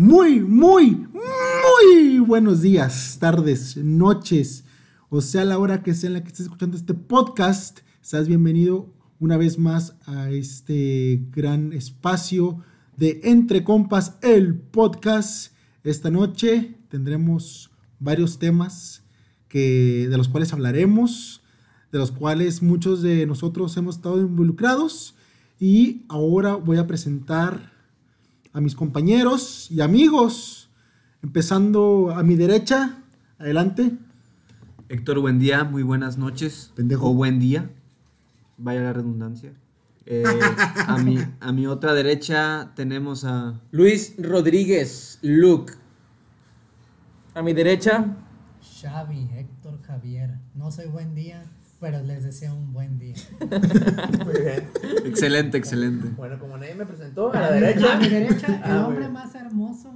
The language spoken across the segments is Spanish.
muy, muy, muy buenos días, tardes, noches, o sea, la hora que sea en la que estés escuchando este podcast. Estás bienvenido una vez más a este gran espacio de Entre Compas, el podcast. Esta noche tendremos varios temas que, de los cuales hablaremos, de los cuales muchos de nosotros hemos estado involucrados. Y ahora voy a presentar a mis compañeros y amigos, empezando a mi derecha. Adelante. Héctor, buen día, muy buenas noches. Pendejo. O buen día. Vaya la redundancia. Eh, a, mi, a mi otra derecha tenemos a. Luis Rodríguez, Luke. A mi derecha, Xavi, Héctor Javier. No soy buen día, pero les deseo un buen día. Muy bien. Excelente, excelente. Bueno, como nadie me presentó, a la derecha. A mi derecha, el Ah, muy hombre bien. más hermoso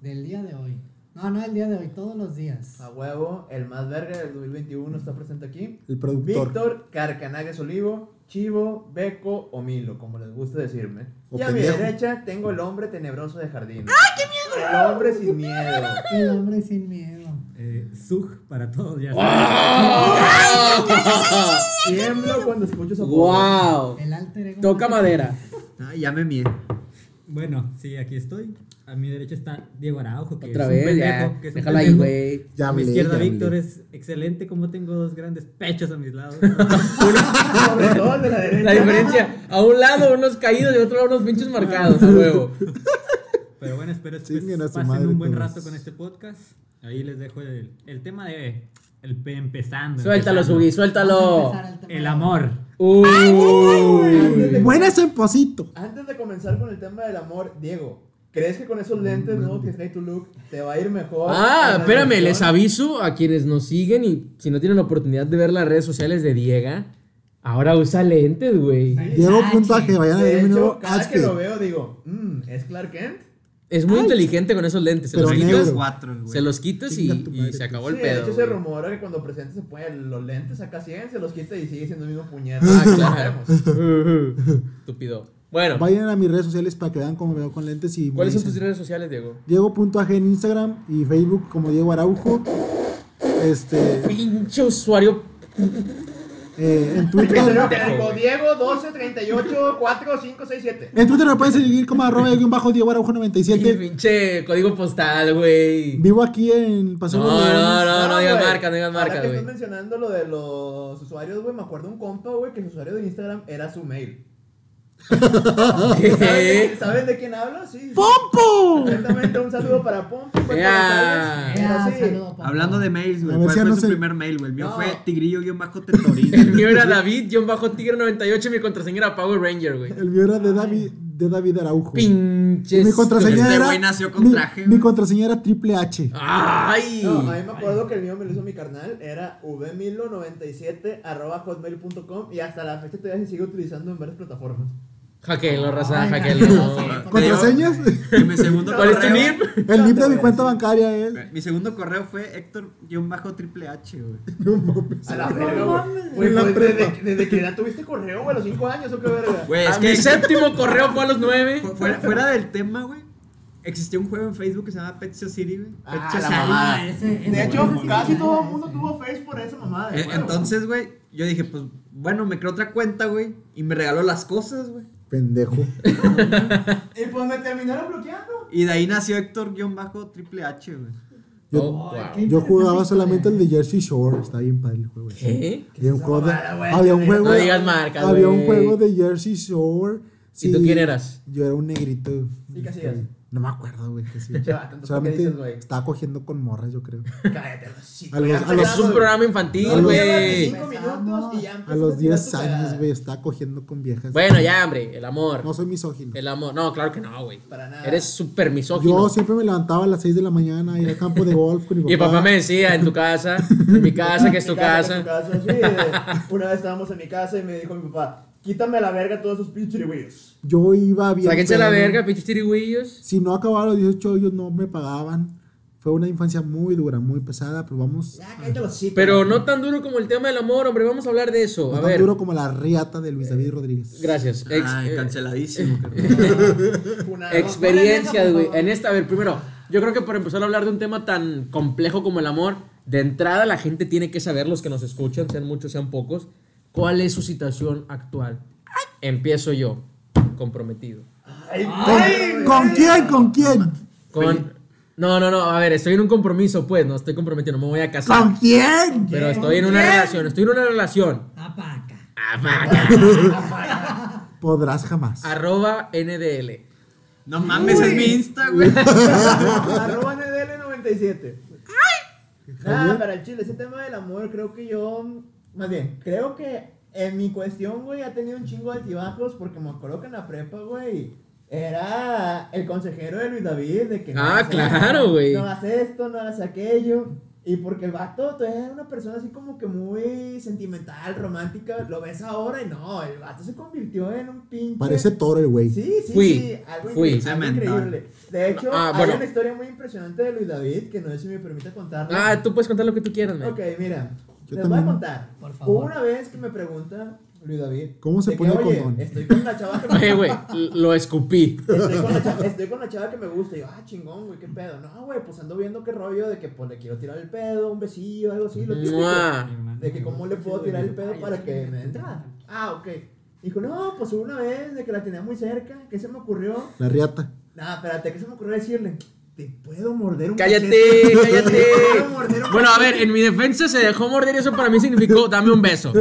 del día de hoy. No, no el día de hoy, todos los días. A huevo, el más verga del 2021 está presente aquí. El productor. Víctor Carcanagues Olivo, Chivo, Beco o Milo, como les gusta decirme. O y a mi derecha tengo el hombre tenebroso de jardín. ¡Ah, qué miedo! El hombre sin miedo. El hombre sin miedo. Eh, Zug para todos, ya Tiemblo cuando escucho apodo. wow. El alter ego. Toca madera. Ah, ya me mié. Bueno, sí, aquí estoy. A mi derecha está Diego Araujo, que Otra es un vez, pendejo. ya. que es un Déjala ahí, pendejo. güey. Ya a mi hablé, izquierda, ya Víctor es excelente, como tengo dos grandes pechos a mis lados. Sobre todo el de la derecha. La diferencia, a un lado unos caídos y a otro lado unos pinches marcados, a huevo. Pero bueno, espero que Chinguen a su pasen madre un buen todos. rato con este podcast. Ahí les dejo el, el tema de el pe- empezando. Suéltalo. Sugi, suéltalo. empezar el amor. Uy. Buenas en posito. Antes de comenzar con el tema del amor, Diego, ¿crees que con esos lentes nuevos que trae tu look te va a ir mejor? Ah, espérame, les aviso a quienes nos siguen y si no tienen la oportunidad de ver las redes sociales de Diega, ahora usa lentes, güey. Diego puntaje, ching. vayan a ver mi nuevo cada que lo veo digo, mmm, ¿es Clark Kent? Es muy inteligente con esos lentes. Se Pero los quitas, Cuatro, güey. se los quitas y, se acabó Sí, el de pedo. hecho se rumora que cuando presentes se ponen los lentes acá 100, se los quita y sigue siendo el mismo puñete. Ah, No claro. Estúpido. Bueno, Vayan a mis redes sociales para que vean cómo me veo con lentes y ¿cuáles son tus redes sociales, Diego? Diego.ag en Instagram y Facebook como Diego Araujo. Este, Pinche usuario. Eh, en Twitter. Diego, Diego 12 38 4 5 6 7. En Twitter me pueden seguir como arroba guion bajo Diego Araujo 97. Pinche código postal, güey. Vivo aquí en Paseo No, no, no, no digas güey. marca, no digas Ahora marca, que güey. estás mencionando lo de los usuarios, güey, me acuerdo un compa, güey, que su usuario de Instagram era su mail. ¿Saben de, ¿Qué? saben de quién hablo? Sí. ¡Pompo! Exactamente, un saludo para Pompo. sí, saludo, papá. Hablando de mails, güey. ¿Cuál fue no su sé. primer mail, güey? El mío No. fue tigrillo-tetorino. El mío era David-Tigre98 y mi contraseña era Power Ranger, güey. El mío era de David, de David Araujo. Pinches. Mi contraseña Este era. güey nació con mi- traje, Mi, güey. contraseña era triple H. Ay. No, a mí me acuerdo que el mío me lo hizo mi carnal, era vmilo97 arroba hotmail.com y hasta la fecha todavía se sigue utilizando en varias plataformas. Jaquenlo, raza, jaquenlo. ¿Contraseñas? Y mi segundo ¿Cuál es tu NIP? El NIP de mi cuenta bancaria es. Mi segundo correo fue Héctor-triple H, güey. No mames. A la No verga, güey. Pues, desde, que edad tuviste correo, güey, a los 5 años o qué verga. Güey, es mi que séptimo correo fue a los nueve. fu- fuera, fuera del tema, güey. Existía un juego en Facebook que se llama Pet City, güey. Ah, Pet la mamada. Ah, ese- ese De hecho, casi todo el mundo ese. tuvo Face por esa mamada. Eh. Entonces, güey, yo dije, pues, bueno, me creo otra cuenta, güey. Y me regaló las cosas, güey. Pendejo. Y pues me terminaron bloqueando. Y de ahí nació Héctor-triple H, güey. Yo, Oh, wow. qué yo jugaba solamente el de Jersey Shore. Está bien padre el juego. ¿Qué? Había un juego de, había un juego, No digas marcas, había un juego de Jersey Shore. ¿Y tú quién eras? Yo era un negrito. ¿Y qué hacías? No me acuerdo, güey. entonces, ¿qué Solamente dices, güey? estaba cogiendo con morras, yo creo. Cállate, sí, A los- a los- un programa infantil, A los- güey. 5 minutos y ya A los tirar 10 tu años, güey, estaba cogiendo con viejas. Bueno, ya, hombre, el amor. No soy misógino. El amor. No, claro que no, güey. Para nada. Eres súper misógino. Yo siempre me levantaba a las 6 de la mañana a ir al campo de golf con mi papá. Y papá me decía, en tu casa, en mi casa, que es tu casa, casa. que es tu casa, sí, de- Una vez estábamos en mi casa y me dijo mi papá, quítame a la verga todos esos pinches chirigüillos. Yo iba bien. Sáquense la verga, pinches tirigüillos. Si no acababa los 18 hoyos, no me pagaban. Fue una infancia muy dura, muy pesada, pero vamos. Ya, cállate los hocico. Pero no tan duro como el tema del amor, hombre. Vamos a hablar de eso. no A tan ver. duro como la riata de Luis David Rodríguez. Gracias. Ex- Ay, eh, canceladísimo. experiencias, güey. En esta, a ver, primero, yo creo que para empezar a hablar de un tema tan complejo como el amor, de entrada la gente tiene que saber, los que nos escuchan, sean muchos, sean pocos, cuál es su situación actual. Empiezo yo, comprometido. Ay, ¿Con, ay, ¿con güey. quién? ¿Con quién? Con... No, no, no, a ver, estoy en un compromiso, pues, no estoy comprometido, no me voy a casar. ¿Con quién? Pero estoy en una relación, estoy en una relación. Apaca. Podrás jamás. Arroba NDL. No mames, es mi Insta, güey. Arroba NDL97. Nada, para el chile, ese tema del amor, creo que yo. Más bien, creo que en mi cuestión, güey, ha tenido un chingo de altibajos. Porque me acuerdo que en la prepa, güey, era el consejero de Luis David. De que no Ah, hagas claro, esto, güey. No hagas esto, no hagas aquello. Y porque el vato todavía era una persona así como que muy sentimental, romántica. Lo ves ahora y no, el vato se convirtió en un pinche. Parece toro el güey. Sí, sí, Fui, sí, algo, fui. increíble, algo Cemental. increíble. De hecho, Ah, hay bueno. una historia muy impresionante de Luis David que no sé si me permite contarla. Ah, tú puedes contar lo que tú quieras, man. Ok, mira, Yo les voy a contar. Por favor. Hubo una vez que me pregunta Luis David. ¿Cómo se pone que, el Oye, condón? estoy con la chava que me Oye, güey, lo escupí. Estoy con, la chava, estoy con la chava que me gusta. Y yo, ah, chingón, güey, qué pedo. No, güey, pues ando viendo qué rollo de que pues le quiero tirar el pedo, un besillo, algo así, lo típico. Mua. De que cómo le puedo tirar el pedo para que me dé entrada. Ah, ok. Dijo, no, pues una vez de que la tenía muy cerca, ¿qué se me ocurrió? La riata. Nah, espérate, ¿qué se me ocurrió decirle? Te puedo morder un Cállate, cachete? cállate. Te puedo morder un Bueno, a ver, en mi defensa se dejó morder y eso para mí significó dame un beso.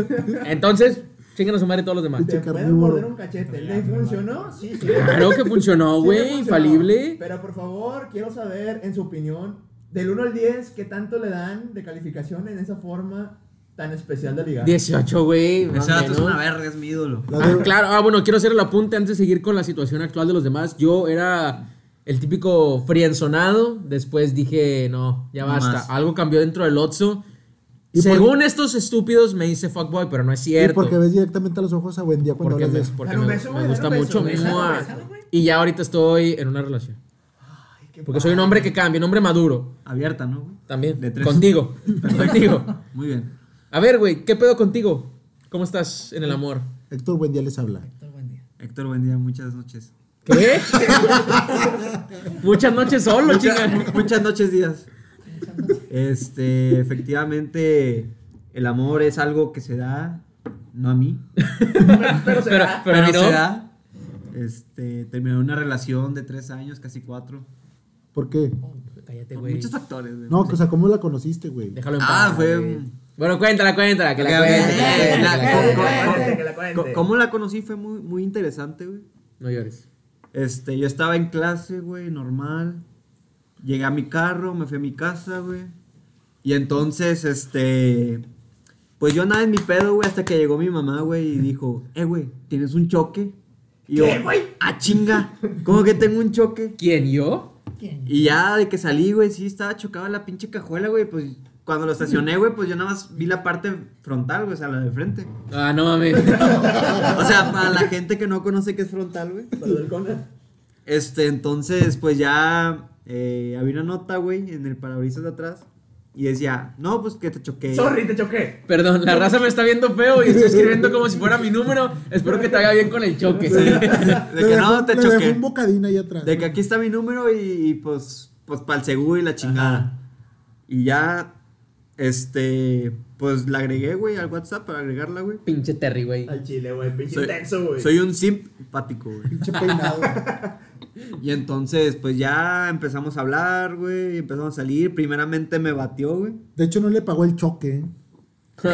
Entonces, chingan a su madre todos los demás. Te puedo morder un cachete. ¿Le funcionó? Sí, sí. Claro que funcionó, Sí güey, funcionó. infalible. Pero por favor, quiero saber, en su opinión, del 1 al 10, ¿qué tanto le dan de calificación en esa forma tan especial de ligar? 18, güey. Ese vato es menos. una verga, es mi ídolo. Ah, claro, ah, bueno, quiero hacer el apunte antes de seguir con la situación actual de los demás. Yo era el típico frienzonado, después dije, no, ya No basta. más. Algo cambió dentro del Otso. ¿Y Según estos estúpidos me hice fuckboy, pero no es Y cierto. porque ves directamente a los ojos a buen día cuando Porque hablas me, de eso. porque me- beso, me gusta mucho. beso, güey. Y ya ahorita estoy en una relación. Ay, qué Porque soy un hombre que cambia, un hombre maduro. Abierta, ¿no? güey? También. De tres. Contigo. Contigo. Muy bien. A ver, güey, ¿qué pedo contigo? ¿Cómo estás en el amor? Héctor Buen día les habla. Héctor, buen día. Héctor, buen día, muchas noches. ¿Qué? Muchas noches solo, chinga. Mucha- muchas noches, días. Este, efectivamente, el amor es algo que se da, no a mí, Pero se Pero, da. pero a mí no. se da. Este, terminé una relación de tres años, casi cuatro. ¿Por qué? Cállate, Por güey. muchos factores. güey. No, o sea, ¿cómo la conociste, güey? Déjalo en Ah, paz, fue güey. Bueno, cuéntala, cuéntala, que la cuente. ¿Cómo la conocí? Fue muy, muy interesante, güey. No llores. Este, yo estaba en clase, güey, normal. Llegué a mi carro, me fui a mi casa, güey. Y entonces, este. Pues yo andaba en mi pedo, güey, hasta que llegó mi mamá, güey, y dijo: Eh, güey, ¿tienes un choque? Y yo, ¿Qué, güey? ¡ah, chinga! ¿Cómo que tengo un choque? ¿Quién, yo? ¿Quién? Y ya de que salí, güey, sí estaba chocada la pinche cajuela, güey. Pues cuando lo estacioné, güey, pues yo nada más vi la parte frontal, güey, o sea, la de frente. Ah, no mames. O sea, para la gente que no conoce qué es frontal, güey. Para el. Este, entonces, pues ya eh, había una nota, güey, en el parabrisas de atrás. Y decía, no, pues que te choqué. Sorry, te choqué. Perdón, la raza me está viendo feo y estoy escribiendo como si fuera mi número. Espero que te vaya bien con el choque. De que no, te le dejó choqué. un bocadín ahí atrás. De que aquí está mi número y, y, pues, pues para el seguro y la chingada. Y ya, este, pues la agregué, güey, al WhatsApp para agregarla, güey. Pinche Terry, güey. Al chile, güey. Pinche Soy, intenso, güey. soy un simpático, güey. Pinche peinado. Y entonces, pues ya empezamos a hablar, güey, empezamos a salir. Primeramente me batió, güey. De hecho, no le pagó el choque. ¿eh?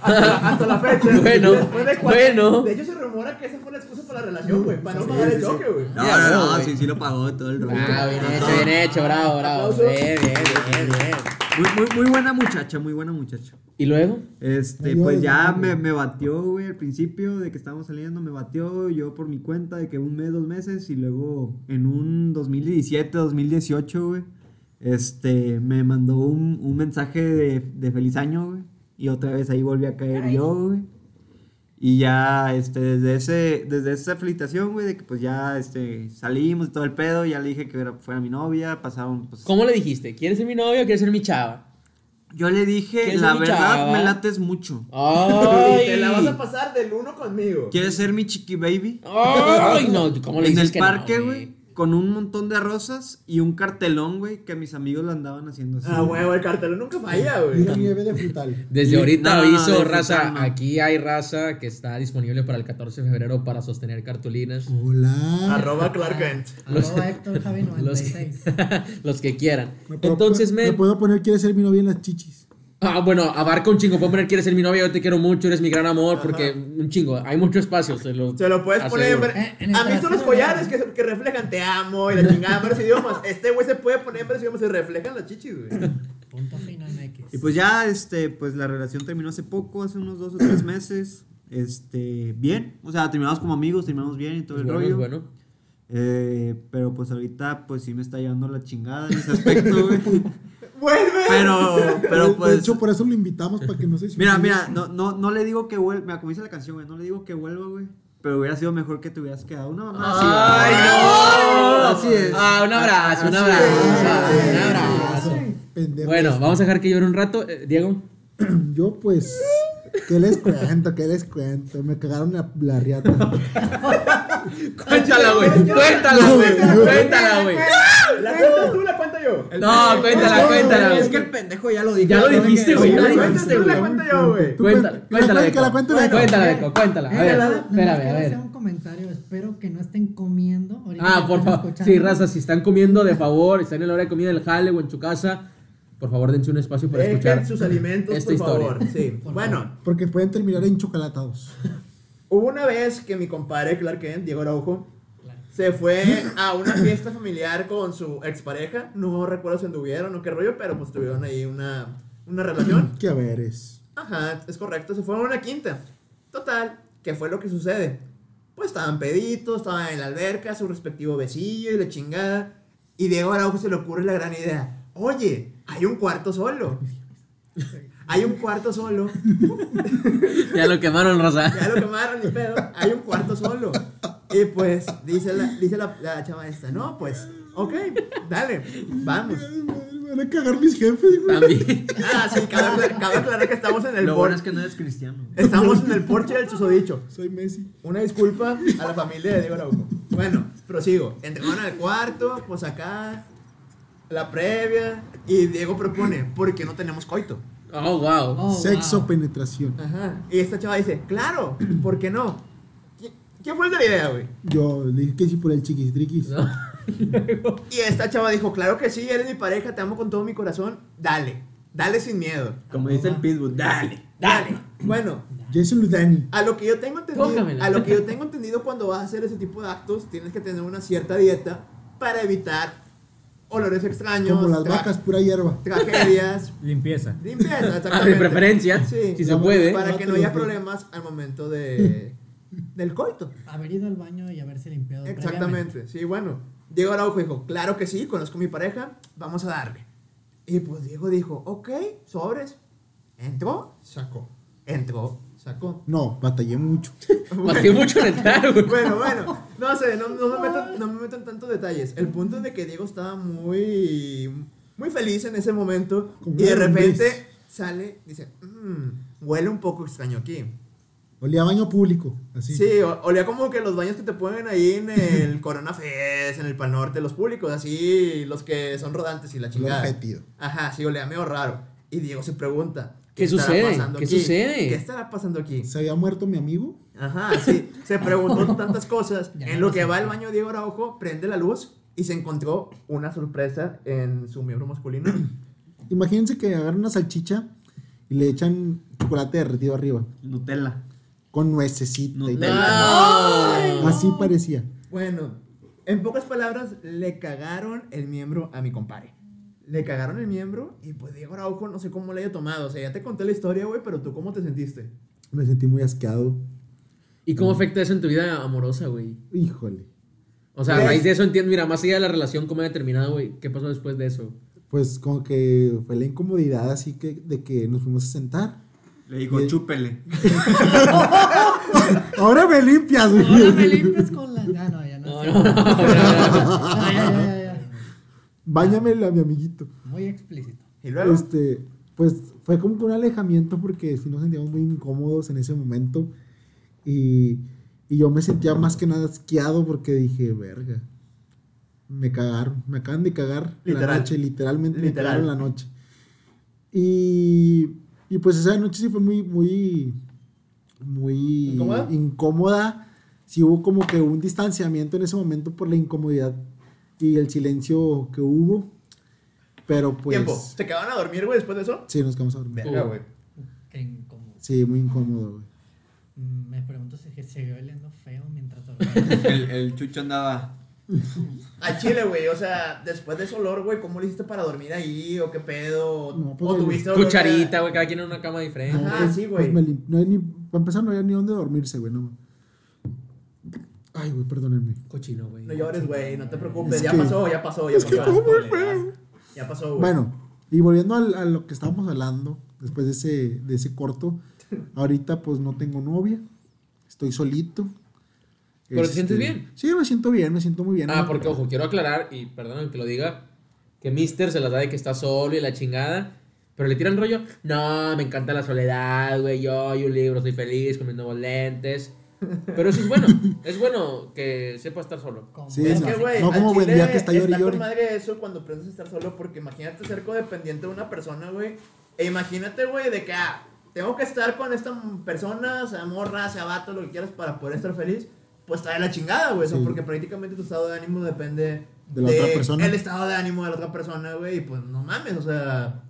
Hasta, hasta la fecha. Bueno, Después de cuatro- bueno. De hecho, se rumora que esa fue la excusa para la relación, güey. Para no pagar el choque, güey. No, no, no, sí, sí lo pagó todo el rollo. Ah, bien hecho, bien hecho, bravo, bravo. Bien, bien, bien, bien. Muy, muy, muy buena muchacha, muy buena muchacha. ¿Y luego? Este, pues ya me, me batió, güey, al principio de que estábamos saliendo, me batió yo por mi cuenta de que un mes, dos meses, y luego en un 2017, 2018, güey, este, me mandó un, un mensaje de, de feliz año, güey, y otra vez ahí volví a caer yo, güey. Y ya, este, desde ese, desde esa felicitación, güey, de que pues ya, este, salimos y todo el pedo, ya le dije que era- fuera mi novia, pasaron, pues... ¿Cómo le dijiste? ¿Quieres ser mi novio o quieres ser mi chava? Yo le dije, ¿Quieres la verdad, chava? me lates mucho. ¡Ay! Te la vas a pasar del uno conmigo. ¿Quieres ser mi chiqui baby? ¡Ay! No, ¿cómo le en dices el que parque, güey, con un montón de rosas y un cartelón, güey, que mis amigos lo andaban haciendo así. Ah, huevo, el cartel nunca falla, Y una güey. nieve de frutal. Desde Y- ahorita no, no, no, aviso, de raza, frutal, aquí hay raza que está disponible para el 14 de febrero para sostener cartulinas. Hola. Arroba Clark Kent. Arroba Héctor Javi Los 96. Los que quieran. Me puedo Entonces, men, Me puedo poner, quiere ser mi novia en las chichis. Ah, bueno, abarca un chingo. Puedo poner, quieres ser mi novia, yo te quiero mucho, eres mi gran amor, porque un chingo. Hay mucho espacio. Se lo, Se lo puedes poner en... aseguro. ver- Eh, en el ¿Han visto los collares ¿verdad? que, que reflejan te amo y la chingada en varios idiomas? Este güey se puede poner en varios idiomas y reflejan las chichis, güey. Punto final MX. Y pues ya, este, pues la relación terminó hace poco, hace unos dos o tres meses. Este, bien. O sea, terminamos como amigos, terminamos bien y todo Es el bueno, rollo. es bueno. Eh, pero pues ahorita, pues sí me está llevando la chingada en ese aspecto, güey. ¡Vuelve! Pero, pero de pues. hecho, por eso lo invitamos para que no se Mira, suicide. mira, no, no, no le digo que vuelva. Mira, como dice la canción, güey, no le digo que vuelva, güey. Pero hubiera sido mejor que te hubieras quedado. Una mamá así. ¡Ay, no! Así es. Ah, un abrazo, un abrazo. Un abrazo. Bueno, vamos a dejar que llore un rato. Eh, Diego. Yo, pues. ¿Qué les cuento? ¿Qué les cuento? Me cagaron la, la riata. Cuéntala, güey. Cuéntala, güey. Cuéntala, güey. ¿La cuentas tú la cuento yo? No, cuéntala, cuéntala. Es que el pendejo ya lo dijo. Ya lo dijiste, güey. Ya ¿La lo dijiste, la güey. cuento yo, güey? Tú Cuéntala, cuéntala, que la Deco. cuente Deco. Cuéntala, Deco, cuéntala. A ver, espérame, a hacer ver. un comentario. Espero que no estén comiendo. ahorita Ah, por favor. Sí, raza, si están comiendo, de favor, están en la hora de comida del jale o en su casa, por favor, dense un espacio para escuchar. Sus alimentos, esta por historia. favor. Sí. Por bueno, Porque pueden terminar en chocolatados. hubo una vez que mi compadre Clark Kent, Diego Araujo. Se fue a una fiesta familiar con su expareja. No recuerdo si anduvieron o qué rollo, pero pues tuvieron ahí una, una relación. ¿Qué a ver es? Ajá, es correcto, se fueron a una quinta. Total, ¿qué fue lo que sucede? Pues estaban peditos, estaban en la alberca, su respectivo besillo y la chingada. Y Diego Araujo se le ocurre la gran idea. Oye, hay un cuarto solo. Hay un cuarto solo. Ya lo quemaron, raza. Ya lo quemaron ni pedo. Hay un cuarto solo. Y pues dice la, dice la, la chava esta, no, pues, ok, dale, vamos. Me van a cagar mis jefes, güey. También. Ah, sí, cabe, cabe aclarar que estamos en el Lo bueno es que no eres cristiano. estamos en el porche del susodicho. Soy Messi. Una disculpa a la familia de Diego Araujo. Bueno, prosigo. Entraron al cuarto, pues acá, la previa, y Diego propone, ¿por qué no tenemos coito? Oh, wow. Oh, Sexo, wow. penetración. Ajá. Y esta chava dice, claro, ¿por qué no? ¿Qui- ¿Quién fue el de la idea, güey? Yo le dije que sí por el chiquistriquis. No. Y esta chava dijo, claro que sí, eres mi pareja, te amo con todo mi corazón, dale, dale sin miedo. Como dice el Pitbull, dale. Dale. Bueno, Jason Ludani. a lo que yo tengo entendido, Tócamela. a lo que yo tengo entendido cuando vas a hacer ese tipo de actos, tienes que tener una cierta dieta para evitar olores extraños, Como las vacas, pura hierba. tragedias, Limpieza. limpieza, Ah, exactamente. de preferencia, Sí. si se puede. Para que no haya problemas al momento de del coito. Haber ido al baño y haberse limpiado. Exactamente. Sí, bueno. Diego Araujo dijo, claro que sí, conozco a mi pareja, vamos a darle. Y pues Diego dijo, ok, sobres. Entró, sacó. Entró, sacó. No, batallé mucho. Batí mucho en entrar, güey. Bueno, bueno, no sé, no, no me meto, no me meto en tantos detalles. El punto es de que Diego estaba muy, muy feliz en ese momento Como y de repente lombriz. sale, dice, "Mm, huele un poco extraño aquí. Olía a baño público. Así. Sí, olía como que los baños que te ponen ahí en el Corona Fest, en el Pal Norte, los públicos, así, los que son rodantes y la chingada. fétido. Ajá, sí, olía medio raro. Y Diego se pregunta, ¿Qué estará sucede? ¿Qué aquí? sucede? ¿Qué estará pasando aquí? ¿Se había muerto mi amigo? Ajá, sí, se preguntó tantas cosas. Ya en lo que va al baño Diego Araujo, prende la luz y se encontró una sorpresa en su miembro masculino. Imagínense que agarran una salchicha y le echan chocolate derretido arriba. Nutella. Con nuececita y Nutella. No. Así parecía. Bueno, en pocas palabras, le cagaron el miembro a mi compadre. Le cagaron el miembro y pues Diego Araujo no sé cómo le haya tomado. O sea, ya te conté la historia, güey, pero tú cómo te sentiste. Me sentí muy asqueado. ¿Y cómo afecta eso en tu vida amorosa, güey? Híjole. O sea, a raíz de eso entiendo, mira, más allá de la relación, cómo haya terminado, güey, ¿qué pasó después de eso? Pues como que fue la incomodidad así que de que nos fuimos a sentar. Le dijo, Y- chúpele. Ahora me limpias, güey. Ahora me limpias con la. Ah, no, ya no. No, no, no, Ah, ya, ya, ya, ya. Báñamele a mi amiguito. Muy explícito. Y luego. Este, pues fue como que un alejamiento porque sí nos sentíamos muy incómodos en ese momento. Y, y yo me sentía más que nada asqueado porque dije, verga. Me cagaron, me acaban de cagar la noche, literalmente me Literal. cagaron la noche. Y, y pues esa noche sí fue muy, muy, muy ¿Incómoda? incómoda. Sí hubo como que un distanciamiento en ese momento por la incomodidad y el silencio que hubo. Pero pues... Tiempo. ¿Se quedaban a dormir, güey, después de eso? Sí, nos quedamos a dormir. Verga, güey. Qué incómodo. Sí, muy incómodo, güey. Mm, Me pregunto si se siguió oliendo feo mientras dormía. El, el chucho andaba. A Chile, güey, o sea, después de ese olor, güey, ¿cómo lo hiciste para dormir ahí? ¿O qué pedo? No, pues, ¿O tuviste olor Cucharita, güey, cada quien en una cama diferente. Ajá. Ah, pues, sí, pues güey. me lim- no hay ni, para empezar, no había ni dónde dormirse, güey, no. Ay, güey, perdónenme. Cochino, güey. No llores, güey, no te preocupes. Es ya que- pasó, ya pasó, ya es que pasó. muy feo. Ya pasó, güey. Bueno, y volviendo al- a lo que estábamos hablando, después de ese, de ese corto, ahorita pues no tengo novia, estoy solito. ¿Pero te Este, sientes bien? Sí, me siento bien, me siento muy bien. Ah, porque ojo, quiero aclarar, y perdón que lo diga, que Mister se las da de que está solo y la chingada. Pero le tira el rollo. No, me encanta la soledad, güey. Yo y un libro, estoy feliz con mis nuevos lentes. Pero eso es bueno. es bueno que sepa estar solo. Sí, es no, que, güey, no como buen día que está llori con llori. madre eso cuando aprendes a estar solo, porque imagínate ser codependiente de una persona, güey. E imagínate, güey, de que, ah, tengo que estar con esta persona, sea morra, sea vato, lo que quieras para poder estar feliz. Pues está de la chingada, güey. o sea, Sí. porque prácticamente tu estado de ánimo depende De la otra persona. El estado de ánimo de la otra persona, güey. Y pues no mames, o sea.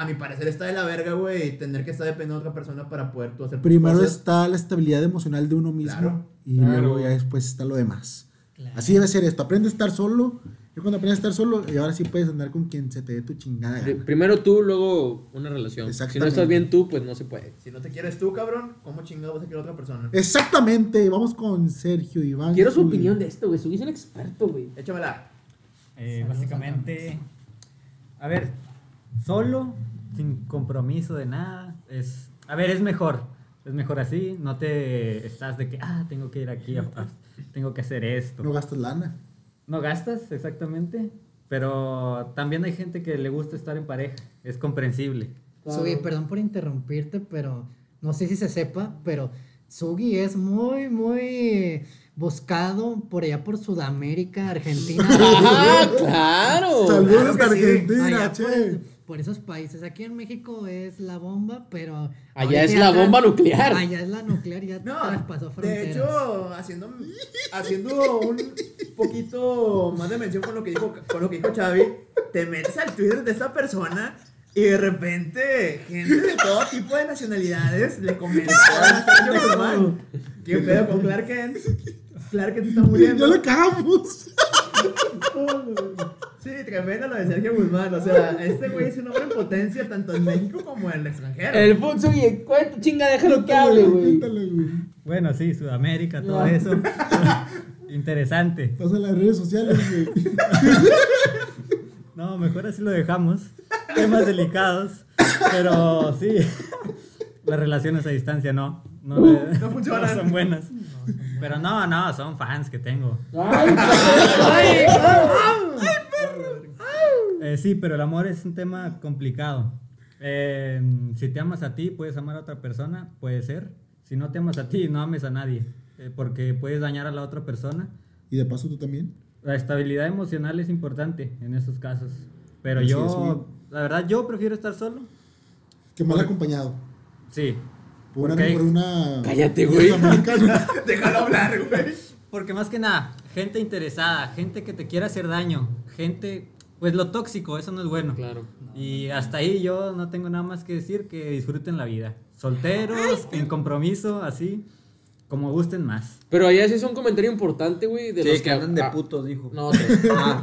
A mi parecer está de la verga, güey. y Tener que estar dependiendo de otra persona para poder tú hacer Primero cosas. está la estabilidad emocional de uno mismo Claro. y Claro. luego ya después está lo demás. Claro. Así debe ser esto. Aprende a estar solo. Y cuando aprendes a estar solo, y ahora sí puedes andar con quien se te dé tu chingada. Gana. Primero tú, luego una relación. Si no estás bien tú, pues no se puede. Si no te quieres tú, cabrón, ¿cómo chingado vas a querer a otra persona? Exactamente. Vamos con Sergio Iván. Quiero su opinión de esto, güey. Soy un experto, güey. Échamela. Eh, básicamente, a ver, solo, sin compromiso de nada, es, a ver, es mejor, es mejor así, no te estás de que, ah, tengo que ir aquí, a- a- tengo que hacer esto. No gastas lana. No gastas, exactamente, pero también hay gente que le gusta estar en pareja, es comprensible. Sugi, perdón por interrumpirte, pero no sé si se sepa, pero Sugi es muy, muy buscado por allá por Sudamérica, Argentina. ¡Ah, claro! Saludos sí. Argentina, che. por, por esos países. Aquí en México es la bomba, pero. Allá es ya la bomba nuclear. Allá es la nuclear, ya No, traspasó fronteras. de hecho, haciendo, haciendo un poquito más de mención con lo que dijo, con lo que dijo Xavi, te metes al Twitter de esta persona y de repente gente de todo tipo de nacionalidades le comentó a Sergio Guzmán. ¿Qué pedo con Clark Kent? Clark Kent está Ya muriendo. lo cagamos. Sí, tremendo lo de Sergio Guzmán. O sea, este güey es un hombre en potencia tanto en México como en el extranjero. El Futsu, ¿cuánto chinga? Déjalo que hable, güey. Bueno, sí, Sudamérica, todo No. eso. Interesante. Pasa en las redes sociales, güey. No, mejor así lo dejamos. Temas delicados, pero sí. Las relaciones a distancia no. No, le- No funcionan. no son buenas. Pero no, no, son fans que tengo. Ay, ay, Eh, sí, pero el amor es un tema complicado. Eh, si te amas a ti, puedes amar a otra persona, puede ser. Si no te amas a ti, no ames a nadie, eh, porque puedes dañar a la otra persona. Y de paso tú también. La estabilidad emocional es importante en esos casos. Pero Así yo, es, la verdad, yo prefiero estar solo. Que mal acompañado. Sí. Por por una Cállate, güey. Déjalo hablar, güey. Porque más que nada, gente interesada, gente que te quiera hacer daño, gente, pues lo tóxico, eso no es bueno. Claro. Y hasta ahí yo no tengo nada más que decir que disfruten la vida. Solteros, en compromiso, así, como gusten más. Pero allá sí es un comentario importante, güey. De Sí, los que andan de putos, dijo. No,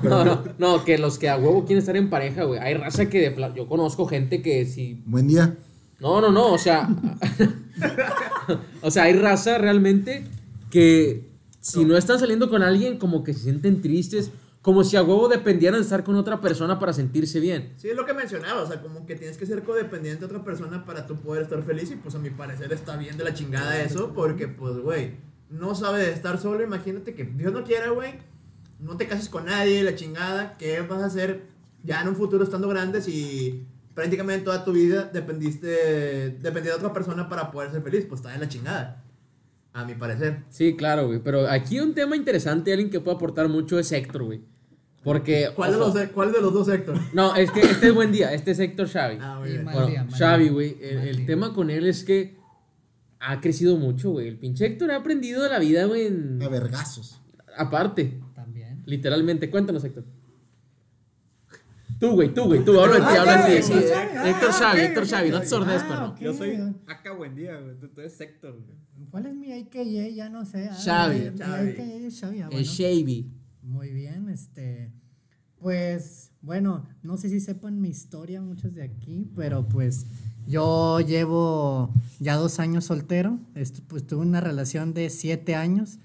no, no, no, que los que a huevo quieren estar en pareja, güey. Hay raza que de yo conozco gente que si Buen día. No, no, no, o sea. o sea, hay raza realmente que si no están saliendo con alguien, como que se sienten tristes, como si a huevo dependieran de estar con otra persona para sentirse bien. Sí, es lo que mencionaba, o sea, como que tienes que ser codependiente de otra persona para tú poder estar feliz y pues a mi parecer está bien de la chingada eso, porque pues, güey, no sabe estar solo, imagínate que Dios no quiera, güey, no te cases con nadie, la chingada, ¿qué vas a hacer ya en un futuro estando grande si prácticamente toda tu vida dependiste, dependía de otra persona para poder ser feliz? Pues está en la chingada, a mi parecer. Sí, claro, güey. Pero aquí un tema interesante, alguien que puede aportar mucho es Héctor, güey. Porque. ¿Cuál, de ojo, los, ¿Cuál de los dos, Héctor? No, es que este es buen día, este es Héctor Xavi. Ah, muy bien. mal Bueno, día, mal Xavi, güey, el, el tema con él es que ha crecido mucho, güey. El pinche Héctor ha aprendido de la vida, güey. en- A vergazos. Aparte, También. literalmente. Cuéntanos, Héctor. Tú, güey, tú, güey, tú, habla de ti, Ah, habla de ti. Héctor ah, Xavi, ok, Héctor Xavi, no te sordes, Ah, perro. Yo soy acá buen día, güey. Tú, eres Héctor, güey. ¿Cuál es mi AKJ? Ya no sé. Ah, Xavi. Xavi. Xavi, ah, El. Xavi. Muy bien, este. Pues, bueno, no sé si sepan mi historia muchos de aquí, pero pues yo llevo ya dos años soltero. Pues tuve una relación de siete años.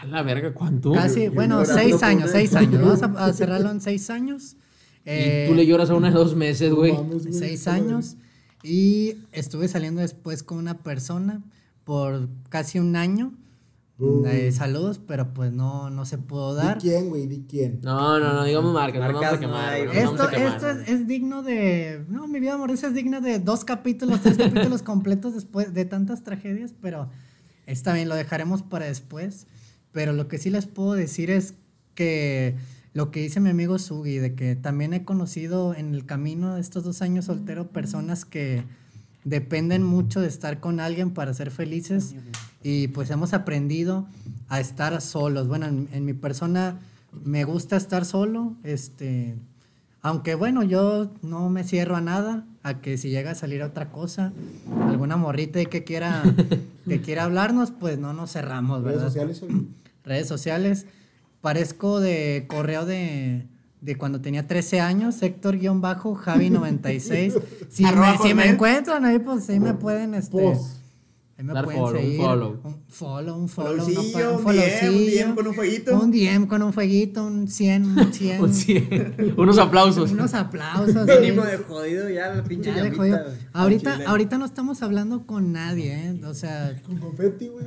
A la verga, ¿cuánto? Casi, bueno, seis años, seis años. Vamos a, a cerrarlo en seis años. Y tú le lloras a una de dos meses, güey. No seis años. Y estuve saliendo después con una persona por casi un año. Uh. Eh, saludos, pero pues no, no se pudo dar. ¿Di quién, güey? ¿Di quién? No, no, no, digamos marcas, no nos vamos a Marcas no quemar. no Esto, vamos a quemar, esto es, es digno de. No, mi vida amorosa es digna de dos capítulos, tres capítulos completos después de tantas tragedias, pero está bien, lo dejaremos para después. Pero lo que sí les puedo decir es que lo que dice mi amigo Sugi, de que también he conocido en el camino de estos dos años soltero personas que dependen mucho de estar con alguien para ser felices y pues hemos aprendido a estar solos. Bueno, en, en mi persona me gusta estar solo, este, aunque bueno, yo no me cierro a nada, a que si llega a salir otra cosa, alguna morrita que quiera, que quiera hablarnos, pues no nos cerramos, ¿Redes sociales? redes sociales. Parezco de correo de, de cuando tenía 13 años, Héctor-Javi96. Si, me, si me encuentran ahí, pues ahí me pueden, este, Post. ahí me Dar pueden follow, un seguir. follow. Un follow, un follow. no Followcillo, pa- un DM, un. DM con un fueguito. Un DM con un fueguito, un 100, un 100. Un cien. Unos aplausos. Unos aplausos. Mínimo sí. de jodido ya la pinche Ya de jodido. Ahorita, ahorita no estamos hablando con nadie, ¿eh? O sea, Con confeti, güey.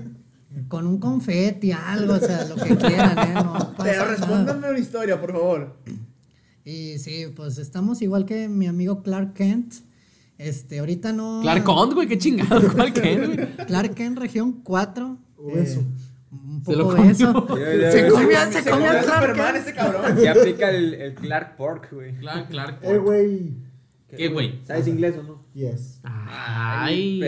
Con un confeti, algo, o sea, lo que quieran, ¿eh? No pasa Pero respóndanme una historia, por favor. Y sí, pues estamos igual que mi amigo Clark Kent. Este, ahorita no. Clark Kent, güey, qué chingado. ¿Cuál Kent, güey? Clark Kent, región 4. Obeso. un Se lo poco. Ya, ya, Se comió, se Se comió Clark Superman Kent. este cabrón. Se aplica el, el Clark Pork, güey. Clark, Clark. Eh, güey. ¿Qué, güey? ¿Sabes inglés o no? Yes. Ay.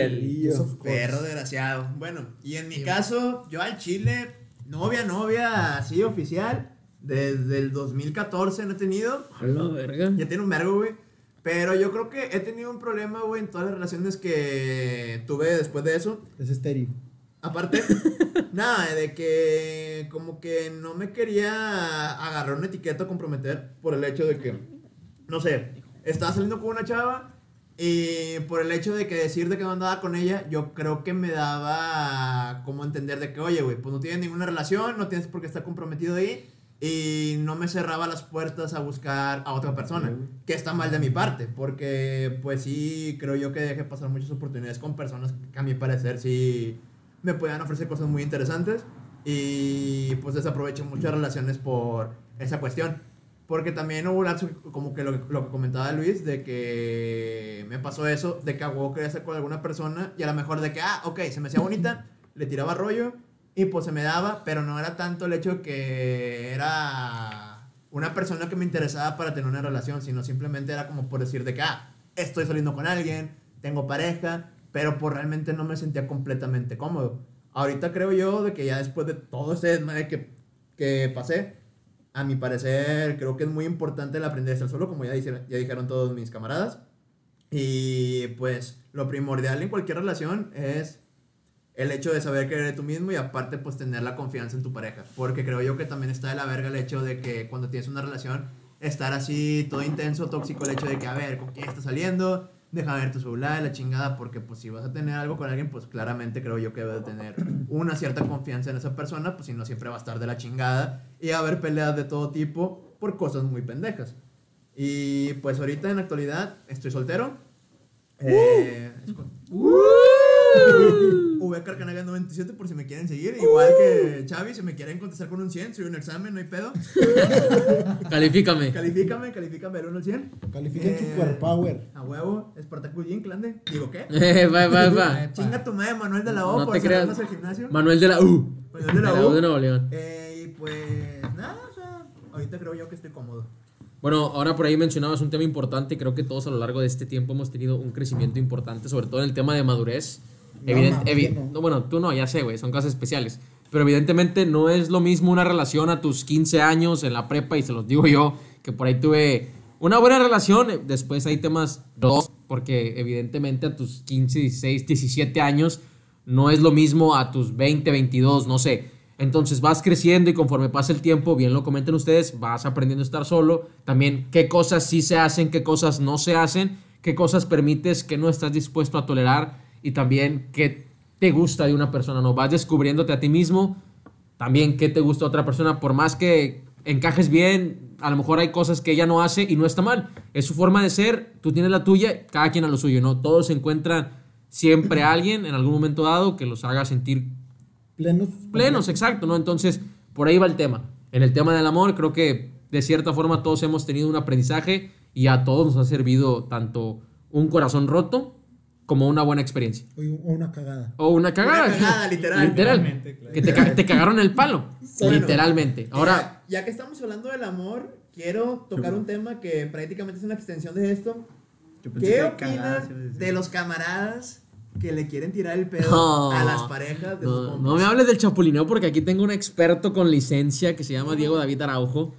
course. Perro desgraciado. Bueno, y en mi caso, yo al Chile, novia, novia, así oficial, desde el 2014 no he tenido. A la verga. Ya tiene un vergo, güey. Pero yo creo que he tenido un problema, güey, en todas las relaciones que tuve después de eso. Es estéril. Aparte, nada, de que como que no me quería agarrar una etiqueta o comprometer por el hecho de que, no sé, estaba saliendo con una chava y por el hecho de que decir de que no andaba con ella, yo creo que me daba como entender de que, oye, güey, pues no tienes ninguna relación, no tienes por qué estar comprometido ahí y no me cerraba las puertas a buscar a otra persona, que está mal de mi parte, porque pues sí, creo yo que dejé pasar muchas oportunidades con personas que a mi parecer sí me podían ofrecer cosas muy interesantes y pues desaproveché muchas relaciones por esa cuestión. Porque también hubo un como que lo, lo que comentaba Luis, de que me pasó eso, de que a huevo quería estar con alguna persona y a lo mejor de que, ah, ok, se me hacía bonita, le tiraba rollo y pues se me daba, pero no era tanto el hecho que era una persona que me interesaba para tener una relación, sino simplemente era como por decir de que, ah, estoy saliendo con alguien, tengo pareja, pero pues realmente no me sentía completamente cómodo. Ahorita creo yo de que ya después de todo ese desmadre que, que pasé, a mi parecer creo que es muy importante el aprender a estar solo, como ya, dijeron- todos mis camaradas. Y pues lo primordial en cualquier relación es el hecho de saber querer tú mismo y aparte pues tener la confianza en tu pareja. Porque creo yo que también está de la verga el hecho de que cuando tienes una relación, estar así todo intenso, tóxico, el hecho de que, a ver, ¿con quién estás saliendo? Deja ver tu celular, la chingada, porque pues si vas a tener algo con alguien, pues claramente creo yo que debes de tener una cierta confianza en esa persona, pues si no siempre va a estar de la chingada y va a haber peleas de todo tipo. por cosas muy pendejas. Y pues ahorita en la actualidad estoy soltero. Eh, es con- V Carcanaga 97 por si me quieren seguir. Igual que Xavi, si me quieren contestar con un 100, soy un examen, no hay pedo. Califícame. Califícame, califícame del 1 al 100. Califiquen Eh, Super Power. A huevo, Spartacus Gym, Clande. Digo, ¿qué? Eh, va, va, va. Chinga tu madre, Manuel de la O, No por te creas. al gimnasio. Manuel de la U. Manuel de la De la U U. de Nuevo León. Eh, y pues nada, o sea, ahorita creo yo que estoy cómodo. Bueno, ahora por ahí mencionabas un tema importante. Creo que todos a lo largo de este tiempo hemos tenido un crecimiento importante, sobre todo en el tema de madurez. No, Evident- evi- bueno, tú no, ya sé, güey, son cosas especiales. Pero evidentemente no es lo mismo una relación a tus 15 años en la prepa, y se los digo yo, que por ahí tuve una buena relación. eh, Después hay temas dos, porque evidentemente a tus 15, 16, 17 años no es lo mismo a tus 20, 22, no sé. Entonces vas creciendo y conforme pasa el tiempo, bien lo comenten ustedes, vas aprendiendo a estar solo. También qué cosas sí se hacen, qué cosas no se hacen, qué cosas permites, qué no estás dispuesto a tolerar y también qué te gusta de una persona. No vas descubriéndote a ti mismo, también qué te gusta de otra persona, por más que encajes bien, a lo mejor hay cosas que ella no hace y no está mal. Es su forma de ser, tú tienes la tuya, cada quien a lo suyo, ¿no? Todos encuentran siempre a alguien en algún momento dado que los haga sentir Plenos. plenos, exacto, ¿no? Entonces, por ahí va el tema. En el tema del amor, creo que de cierta forma todos hemos tenido un aprendizaje y a todos nos ha servido tanto un corazón roto como una buena experiencia. O una cagada. O una cagada. Una cagada, literal. Literal. Literalmente, claro. Que te, te cagaron el palo. Bueno, literalmente. Ahora, Ya, ya que estamos hablando del amor, quiero tocar un tema que prácticamente es una extensión de esto. ¿Qué opinas de los camaradas que le quieren tirar el pedo No. a las parejas de no, compas? no me hables del chapulineo porque aquí tengo un experto con licencia que se llama Diego David Araujo.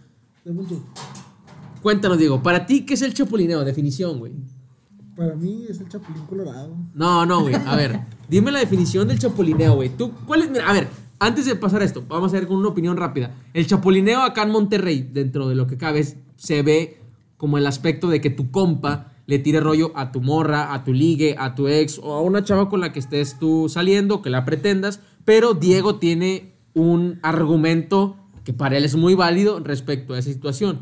Cuéntanos, Diego, para ti, ¿qué es el chapulineo? Definición, güey. Para mí es el Chapulín Colorado. No, no, güey. A ver, dime la definición del chapulineo, güey. Tú, ¿cuál es? Mira, a ver, antes de pasar a esto, vamos a ver con una opinión rápida. El chapulineo acá en Monterrey, dentro de lo que cabe, se ve como el aspecto de que tu compa le tire rollo a tu morra, a tu ligue, a tu ex o a una chava con la que estés tú saliendo, que la pretendas. Pero Diego tiene un argumento que para él es muy válido respecto a esa situación.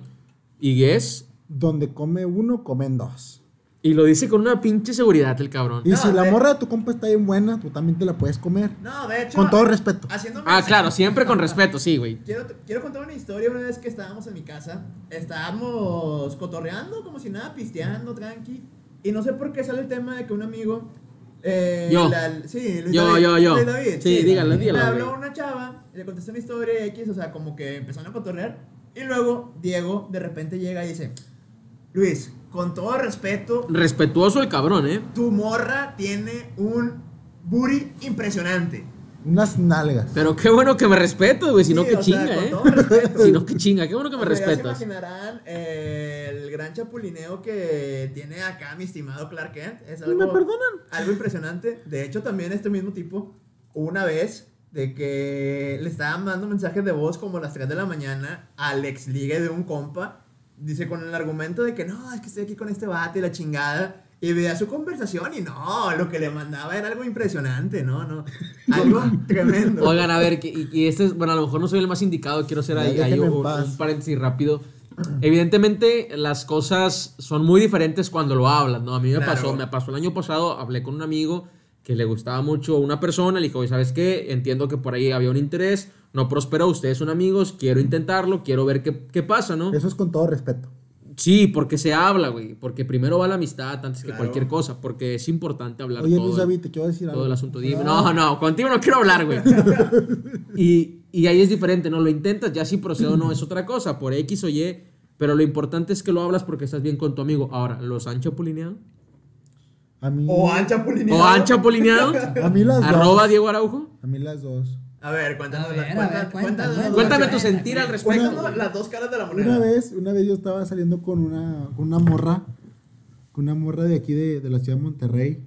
Y es. Donde come uno, comen dos. Y lo dice con una pinche seguridad el cabrón. Y No, si la de- morra de tu compa está bien buena, tú también te la puedes comer. No, de hecho. Con todo respeto. Haciendo Ah, claro, siempre con respeto, sí, güey. Quiero, quiero contar una historia una vez que estábamos en mi casa. Estábamos cotorreando como si nada, pisteando, tranqui. Y no sé por qué sale el tema de que un amigo. eh, Yo. la- sí, Luis Yo, David, yo, yo. Luis David, Sí, dígalo, Me dígalo, habló güey. una chava, le contesté una historia X, o sea, como que empezaron a cotorrear. Y luego Diego de repente llega y dice: Luis, con todo respeto, Respetuoso el cabrón, ¿eh? tu morra tiene un booty impresionante. Unas nalgas. Pero qué bueno que me respeto, güey. Si no, Sí, que sea, chinga, ¿eh? respeto. Si no, que chinga. Qué bueno que me O sea, ya respetas. se imaginarán eh, el gran chapulineo que tiene acá mi estimado Clark Kent. Es algo, ¿Me perdonan? algo impresionante. De hecho, también este mismo tipo, una vez, de que le estaban mandando mensajes de voz como a las 3 de la mañana al ex ligue de un compa. Dice con el argumento de que no, es que estoy aquí con este vato y la chingada. Y veía su conversación y no, lo que le mandaba era algo impresionante, ¿no? no Algo tremendo. Oigan, a ver, que- y, y este es, bueno, a lo mejor no soy el más indicado, quiero hacer ahí, ahí un, un paréntesis rápido. Evidentemente, las cosas son muy diferentes cuando lo hablas, ¿no? A mí me Claro. pasó, me pasó el año pasado, hablé con un amigo que le gustaba mucho una persona, le dijo, oye, ¿sabes qué? Entiendo que por ahí había un interés, no prosperó, ustedes son amigos, quiero intentarlo, quiero ver qué, qué pasa, ¿no? Eso es con todo respeto. Sí, porque se habla, güey, porque primero va la amistad antes que cualquier cosa, porque es importante hablar Oye, todo. Luis David, te quiero decir algo. todo el asunto. Dime. No, no, contigo no quiero hablar, güey. y, y ahí es diferente, ¿no? Lo intentas, ya si procede o no es otra cosa, por X o Y, pero lo importante es que lo hablas porque estás bien con tu amigo. Ahora, ¿los han chapulineado? A mí. O han chapulineado. ¿O han chapulineado? A mí las Arroba dos. Diego Araujo. A mí las dos. A ver, cuéntanos, A a ver, Cuéntame tu sentir al respecto. Güey. las dos caras de la moneda. Una vez, una vez yo estaba saliendo con una, con una morra, con una morra de aquí de, de la ciudad de Monterrey.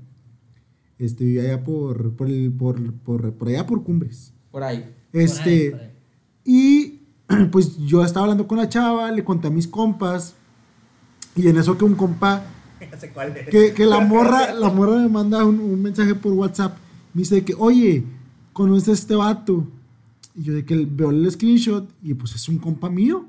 Este, vivía allá por, por, el, por, por, por allá por Cumbres. Por ahí. Este, por ahí. y pues yo estaba hablando con la chava, le conté a mis compas, y en eso que un compa, que, que la morra, la morra me manda un, un mensaje por WhatsApp, me dice que, oye, ¿conoces a este vato? Y yo de que veo el screenshot, y pues es un compa mío.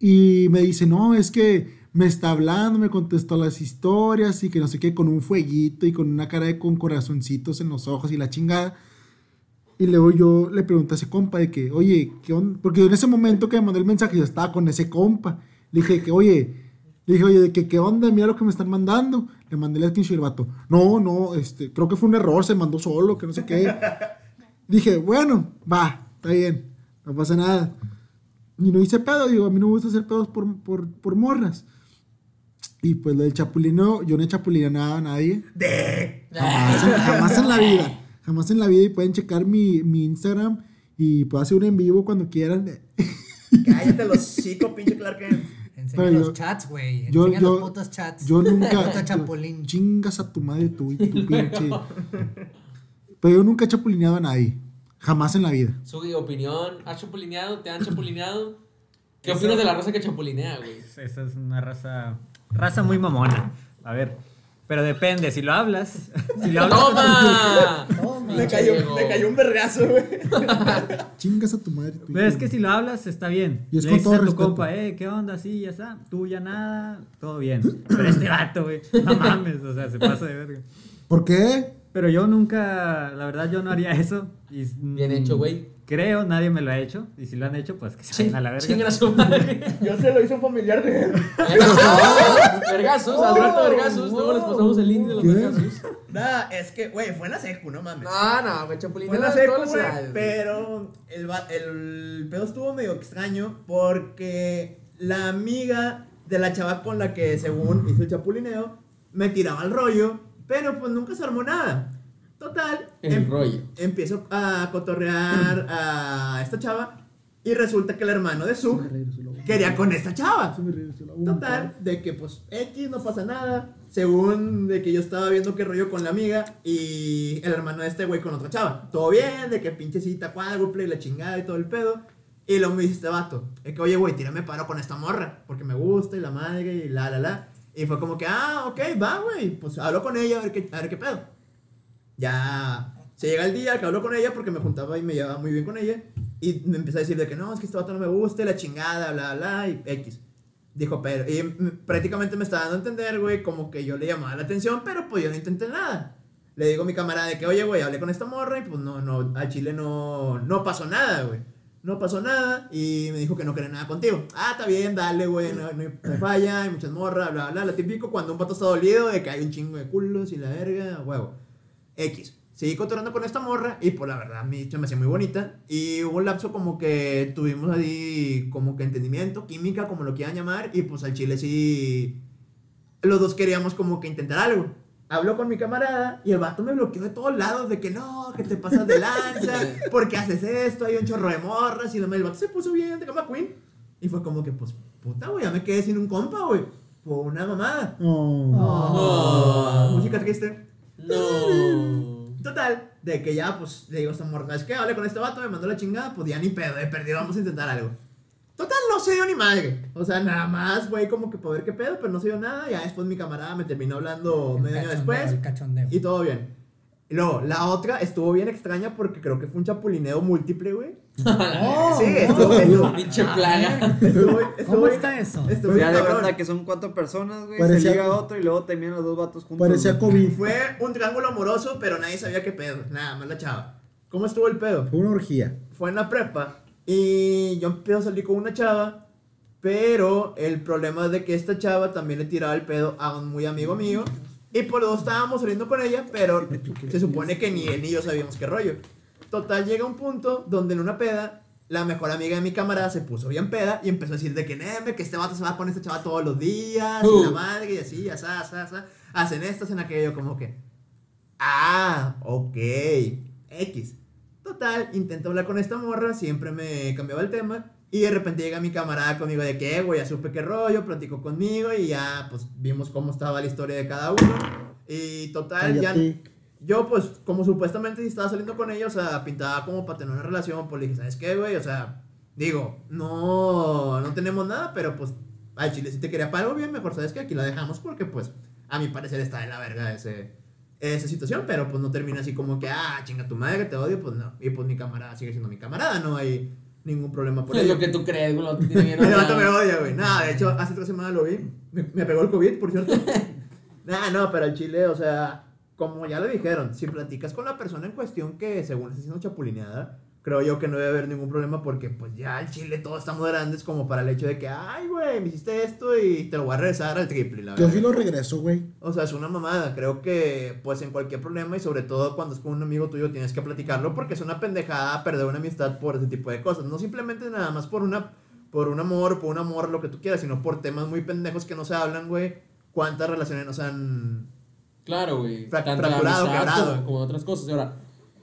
Y me dice, no, es que me está hablando, me contestó las historias y que no sé qué, con un fueguito y con una cara de con corazoncitos en los ojos y la chingada. Y luego yo le pregunté a ese compa de que, oye, ¿qué onda? Porque en ese momento que me mandó el mensaje yo estaba con ese compa. Le dije que, oye, le dije, oye, de que, ¿qué onda? Mira lo que me están mandando. Le mandé el screenshot y el vato, no, no, este, creo que fue un error, se mandó solo, que no sé qué. Dije, bueno, va, está bien, no pasa nada. Y no hice pedo, digo, a mí no me gusta hacer pedos por, por, por morras. Y pues lo del chapulino, yo no he chapulineado a nadie. Jamás, en- jamás en la vida. Jamás en la vida. Y pueden checar mi, mi Instagram y puedo hacer un en vivo cuando quieran. Cállate los cinco, pinche Clark Kent. Enseña Pero los yo- chats, güey. Yo, Enseña yo, los putos chats. yo nunca. Yo- chapulín. chingas a tu madre tú y tu pinche. Pero yo nunca he chapulineado a nadie. Jamás en la vida. Su opinión, ¿has chapulineado? ¿Te han chapulineado? ¿Qué opinas de la raza que chapulinea, güey? Esa es una raza, raza muy mamona. A ver, pero depende, si lo hablas, si lo hablas ¡Toma! Toma. Me cayó, me cayó un vergazo, güey. Chingas a tu madre tú y Pero es que si lo hablas está bien. Y es Le con dices todo a tu respeto. compa, eh, ¿qué onda? Sí, ya está. Tú ya nada, todo bien. Pero este vato, güey, no mames, o sea, se pasa de verga. ¿Por qué? Pero yo nunca, la verdad, yo no haría eso. Y, Bien hecho, güey. Creo, nadie me lo ha hecho. Y si lo han hecho, pues que se vayan a la verga. Chingan a su madre. Yo se lo hice un familiar de él. Vergazos, Alberto Vergazos. Luego les pasamos el link de los vergazos. Nada, es que, güey, fue en la secu, no mames. No, no, güey, Fue chapulinea en la secu, güey, pero el, el pedo estuvo medio extraño porque la amiga de la chava con la que según hizo el chapulineo me tiraba el rollo, pero pues nunca se armó nada. Total, El em- rollo. empiezo a cotorrear a esta chava y resulta que el hermano de Suk quería con esta chava. Total, de que pues X no pasa nada. Según de que yo estaba viendo qué rollo con la amiga y el hermano de este güey con otra chava. Todo bien, de que pinche cita cuádruple y la chingada y todo el pedo. Y luego me dice este vato, es que oye güey, tírame paro con esta morra, porque me gusta y la madre y la la la. Y fue como que, ah, ok, va güey, pues hablo con ella a ver qué, a ver qué pedo. Ya se llega el día que hablo con ella porque me juntaba y me llevaba muy bien con ella. Y me empieza a decir de que no, es que este vato no me gusta, la chingada, bla, bla, y X. Dijo, pero, y prácticamente me estaba dando a entender, güey, como que yo le llamaba la atención, pero pues yo no intenté nada. Le digo a mi camarada de que, oye, güey, hablé con esta morra y pues no, no, a Chile no, no pasó nada, güey. No pasó nada y me dijo que no quería nada contigo. Ah, está bien, dale, güey, no, no hay- falla, hay muchas morras, bla, bla, lo típico cuando un vato está dolido de que hay un chingo de culos y la verga, huevo. X. Seguí cotorreando con esta morra y pues la verdad me, se me hacía muy bonita. Y hubo un lapso como que tuvimos ahí como que entendimiento, química, como lo quieran llamar. Y pues al chile sí, los dos queríamos como que intentar algo. Habló con mi camarada y el vato me bloqueó de todos lados de que no, que te pasas de lanza, porque haces esto, hay un chorro de morras y lo- el vato se puso bien de cama queen. Y fue como que pues, puta, güey, ya me quedé sin un compa, güey. Por una mamada. Oh. Oh, música triste. No. Total, de que ya, pues, le digo a esta morra, ¿sabes qué? Hablé con este vato, me mandó la chingada, pues ya ni pedo, he perdido, vamos a intentar algo. Total, no se dio ni madre. O sea, nada más fue como que para ver qué pedo, pero no se dio nada. Ya después mi camarada me terminó hablando El medio año después. El cachondeo. Y todo bien. Y luego, la otra estuvo bien extraña porque creo que fue un chapulineo múltiple, güey. Oh, sí, estuvo, estuvo, Pinche plaga. ¿Cómo bien- está eso? estuvo Ya bien de cuenta que son cuatro personas, güey. Parecía- Se liga otro y luego terminan los dos vatos juntos. Parecía. COVID. Fue un triángulo amoroso, pero nadie sabía qué pedo. Nada más la chava. ¿Cómo estuvo el pedo? Fue una orgía. fue en la prepa y yo empecé a salir con una chava, pero el problema es de que esta chava también le tiraba el pedo a un muy amigo mío y por los dos estábamos saliendo con ella, pero se supone que ni él ni yo sabíamos qué rollo. Total, llega un punto donde en una peda, la mejor amiga de mi camarada se puso bien peda y empezó a decir de que neme, que este vato se va con esta chava todos los días, y la Uh. madre, y así, ya sa, sa, sa. hacen esto, hacen aquello, como que, ah, ok, X. Total, intento hablar con esta morra, siempre me cambiaba el tema. Y de repente llega mi camarada conmigo de que, "Eh, güey, ya supe qué rollo, platicó conmigo y ya, pues, vimos cómo estaba la historia de cada uno. Y total, ya... Yo, pues, como supuestamente estaba saliendo con ella, o sea, pintaba como para tener una relación, pues le dije, ¿sabes qué, güey? O sea, digo, no, no tenemos nada, pero pues, ay, Chile, si te quería para algo bien, mejor, ¿sabes qué? Aquí la dejamos porque, pues, a mi parecer está de la verga ese, esa situación, pero pues no termina así como que, ah, chinga tu madre, te odio, pues no. Y pues mi camarada sigue siendo mi camarada, no hay, ningún problema por Es ello. lo que tú crees, güey. lo El vato me odia, güey. Nada, de hecho, hace tres semanas lo vi. Me, me pegó el COVID, por cierto. Nah, no, pero el chile, o sea, como ya le dijeron, si platicas con la persona en cuestión que según está siendo chapulineada, creo yo que no debe haber ningún problema porque pues ya el chile todos estamos grandes como para el hecho de que, ay, güey, me hiciste esto y te lo voy a regresar al triple, la Yo verdad. sí lo regreso, güey. O sea, es una mamada. Creo que, pues, en cualquier problema y sobre todo cuando es con un amigo tuyo tienes que platicarlo porque es una pendejada perder una amistad por ese tipo de cosas. No simplemente nada más por una por un amor, por un amor, lo que tú quieras, sino por temas muy pendejos que no se hablan, güey. ¿Cuántas relaciones no se han Claro, güey. Fracturado, quebrado. Como, como otras cosas. Ahora,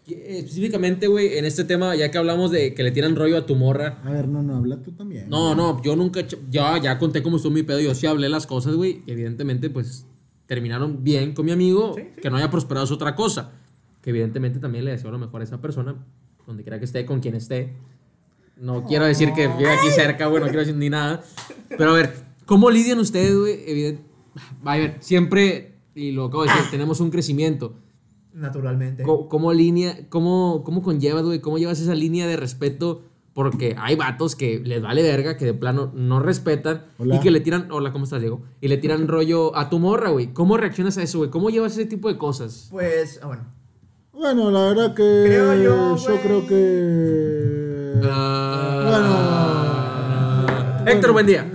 específicamente, güey, en este tema, ya que hablamos de que le tiran rollo a tu morra. A ver, no, no, habla tú también. No, no, yo nunca. Ya, ya conté cómo estuvo mi pedo. Yo sí hablé las cosas, güey. y Evidentemente, pues terminaron bien con mi amigo. Sí, sí. Que no haya prosperado es otra cosa. Que evidentemente también le deseo lo mejor a esa persona, donde quiera que esté, con quien esté. No quiero decir que vive aquí cerca, güey, no quiero decir ni nada. Pero a ver, ¿cómo lidian ustedes, güey? Evident- A ver, siempre, y lo acabo de decir, tenemos un crecimiento. Naturalmente. ¿Cómo, cómo línea, cómo, cómo conllevas, güey? ¿Cómo llevas esa línea de respeto? Porque hay vatos que les vale verga, que de plano no respetan Hola. y que le tiran, hola, ¿cómo estás, Diego? Y le tiran rollo a tu morra, güey. ¿Cómo reaccionas a eso, güey? ¿Cómo llevas ese tipo de cosas? Pues, ah, bueno. Bueno, la verdad que. Creo yo, Yo creo que. Ah. Héctor, buen día.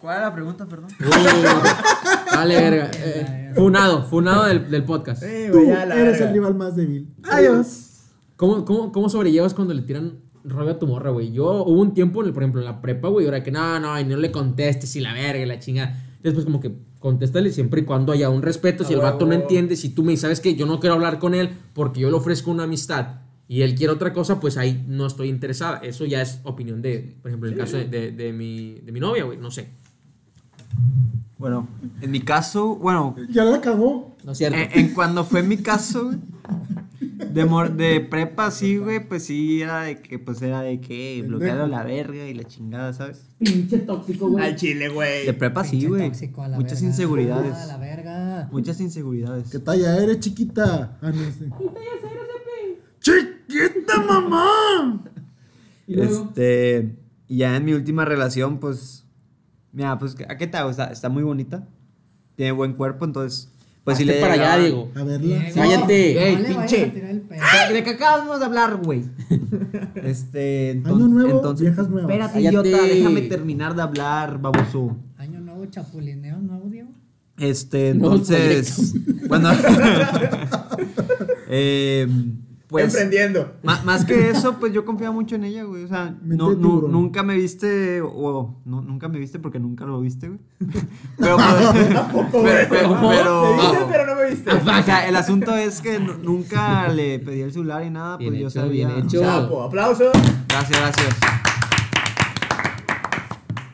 ¿Cuál era la pregunta, perdón? Uh, vale, verga. Eh, funado, funado del, del podcast. Sí, Tú güey, ya la eres verga. el rival más débil. Adiós. ¿Cómo, cómo, cómo sobrellevas cuando le tiran rollo a tu morra, güey? Yo hubo un tiempo, en el- por ejemplo, en la prepa, güey, ahora que no, no, y no le contestes y la verga y la chingada. Después como que contéstale siempre y cuando haya un respeto. Si el vato no entiende, si tú me dices, ¿sabes qué? Yo no quiero hablar con él porque yo le ofrezco una amistad y él quiere otra cosa, pues ahí no estoy interesada. Eso ya es opinión de, por ejemplo, en el caso de, de- de mi, de mi novia, güey, no sé. Bueno, en mi caso, bueno, Ya la cagó. No es cierto. en, en cuando fue mi caso, güey, de, mor- de prepa, sí, güey, pues sí, era de que, pues era de que bloquearlo a la verga y la chingada, ¿sabes? Pinche tóxico, Al chile, güey. De prepa sí, güey. tóxico a la Muchas verga. inseguridades. A la verga. Muchas inseguridades. ¿Qué talla eres, chiquita? Ah, no sé. ¡Chiquita, mamá! Y luego, Este, ya en mi última relación, pues, mira, pues, ¿a qué te hago? Está, está muy bonita, tiene buen cuerpo, entonces, pues si hazte le para allá, Diego. A verla. Diego, Cállate. no Ey, le vayas pinche. a tirar el pedo. ¿De qué acabamos de hablar, güey? Este, enton- Año nuevo, entonces, viejas nuevas. Espérate, Cállate. idiota, déjame terminar de hablar, baboso. Año nuevo, chapulineo nuevo, Diego. Este, entonces, bueno, eh, pues, Emprendiendo. más que eso, pues yo confiaba mucho en ella, güey, o sea, no, nunca me viste, o no, nunca me viste porque nunca lo viste, güey. Pero, pues, Tampoco, güey. pero, pero, ¿Cómo? pero- Me viste, Ah. pero no me viste. o sea, el asunto es que nu- nunca le pedí el celular y nada, pues Bien yo hecho, sabía. bien hecho. Chapo, aplauso. Gracias, gracias.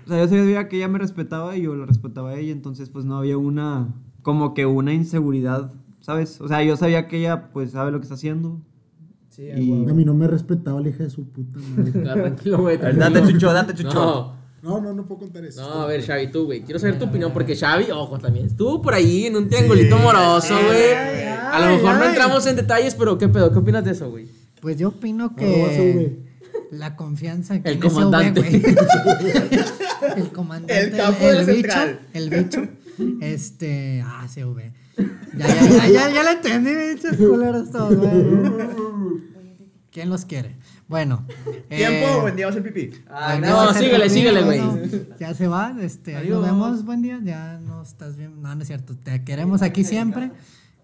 O sea, yo sabía que ella me respetaba y yo la respetaba a ella, entonces pues no había una, como que una inseguridad, ¿sabes? O sea, yo sabía que ella pues sabe lo que está haciendo. Sí, Y-. A mí no me respetaba la hija de su puta madre. Tranquilo, güey. Date chucho, date chucho. No. No, no, no puedo contar eso. No, a ver, Xavi, tú, güey. Quiero saber tu opinión porque Xavi, ojo, también estuvo por ahí en un triangulito amoroso, güey. A lo mejor no ay. entramos en detalles, pero ¿qué pedo? ¿Qué opinas de eso, güey? Pues yo opino que la confianza que El comandante. güey. el comandante. El capo de la bicho, central. el bicho. Este. Ah, CV. Ya, ya, ya, ya, ya la entendí, bichos culeros todos, güey. ¿Quién los quiere? Bueno. Tiempo, eh, buen día, va a ser pipí. Ay, ya no, se síguele, síguele, güey. bueno, Ya se va, este, nos Adiós. vemos, buen día, ya no estás bien, no, no es cierto, te queremos aquí siempre,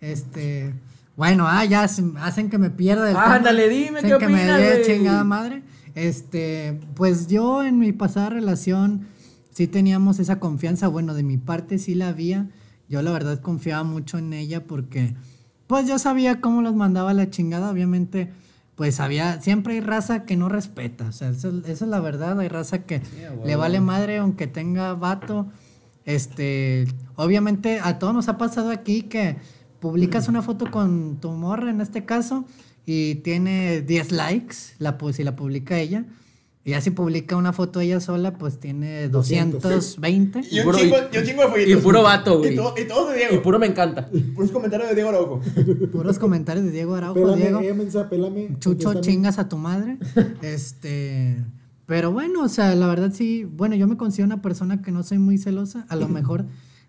este, bueno, ah, ya hacen que me pierda el Ándale, dime, hacen ¿qué que me opinas, dé güey? chingada madre, este, pues yo en mi pasada relación sí teníamos esa confianza, bueno, de mi parte sí la había, yo la verdad confiaba mucho en ella porque, pues yo sabía cómo los mandaba la chingada, obviamente, pues había, siempre hay raza que no respeta, o sea, esa, es- la verdad, hay raza que le vale madre aunque tenga vato, este, obviamente a todos nos ha pasado aquí que publicas una foto con tu morra en este caso y tiene 10 likes, la, pues si la publica ella, Y ya si publica una foto ella sola, pues tiene 200. 220. Y un puro- chingo, y un chingo de fueguitos. y puro vato, güey. Y, todo- y todos de Diego. Y puro me encanta. Puros comentarios de Diego Araujo. Puros comentarios de Diego Araujo, Pélame, Diego. dice, pélame. Chucho, chingas a tu madre. Este. Pero bueno, o sea, la verdad sí. Bueno, yo me considero una persona que no soy muy celosa. A lo mejor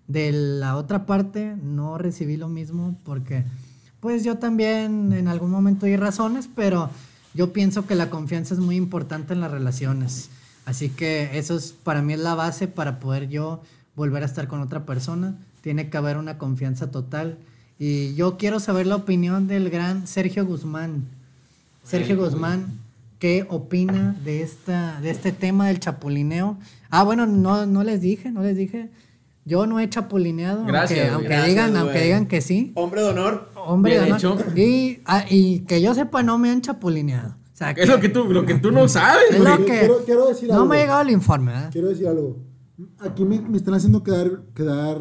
de la otra parte no recibí lo mismo porque, pues yo también en algún momento di razones, pero yo pienso que la confianza es muy importante en las relaciones. Así que eso es, para mí es la base para poder yo volver a estar con otra persona. Tiene que haber una confianza total. Y yo quiero saber la opinión del gran Sergio Guzmán. Sergio Guzmán, ¿qué opina de esta, de este tema del chapulineo? Ah, bueno, no, no les dije, no les dije. Yo no he chapulineado, Gracias, aunque, aunque Gracias, digan, aunque güey. digan que sí. Hombre de honor. Hombre, Bien ¿no? hecho. Y, ah, y que yo sepa, no me han chapulineado. O sea, Es lo que tú, lo que tú no sabes, Es lo que- quiero- quiero decir no algo. me ha llegado el informe, ¿verdad? Quiero decir algo. Aquí me, me están haciendo quedar. quedar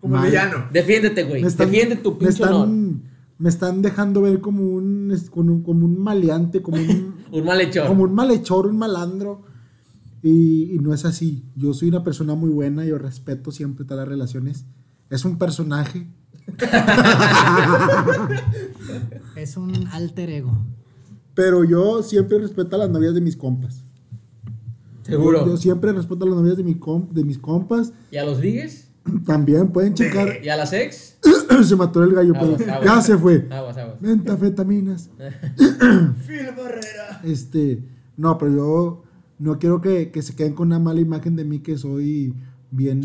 Como mal. villano. Defiéndete, güey. Me están- Defiende tu me pinche honor. están, me están dejando ver como un, como un, como un maleante, como un, Un malhechor. como un malhechor, un malandro. Y, y no es así. Yo soy una persona muy buena, yo respeto siempre todas las relaciones. Es un personaje. Es un alter ego. Pero yo siempre respeto a las novias de mis compas. Seguro. Yo, yo siempre respeto a las novias de, mi com- de mis compas. ¿Y a los ligues? También pueden checar. ¿Y a las ex? se mató el gallo, Aguas, pero aguas. ya se fue. Aguas, aguas. Mentafetaminas. Phil Barrera. Este, no, pero yo no quiero que, que se queden con una mala imagen de mí que soy bien,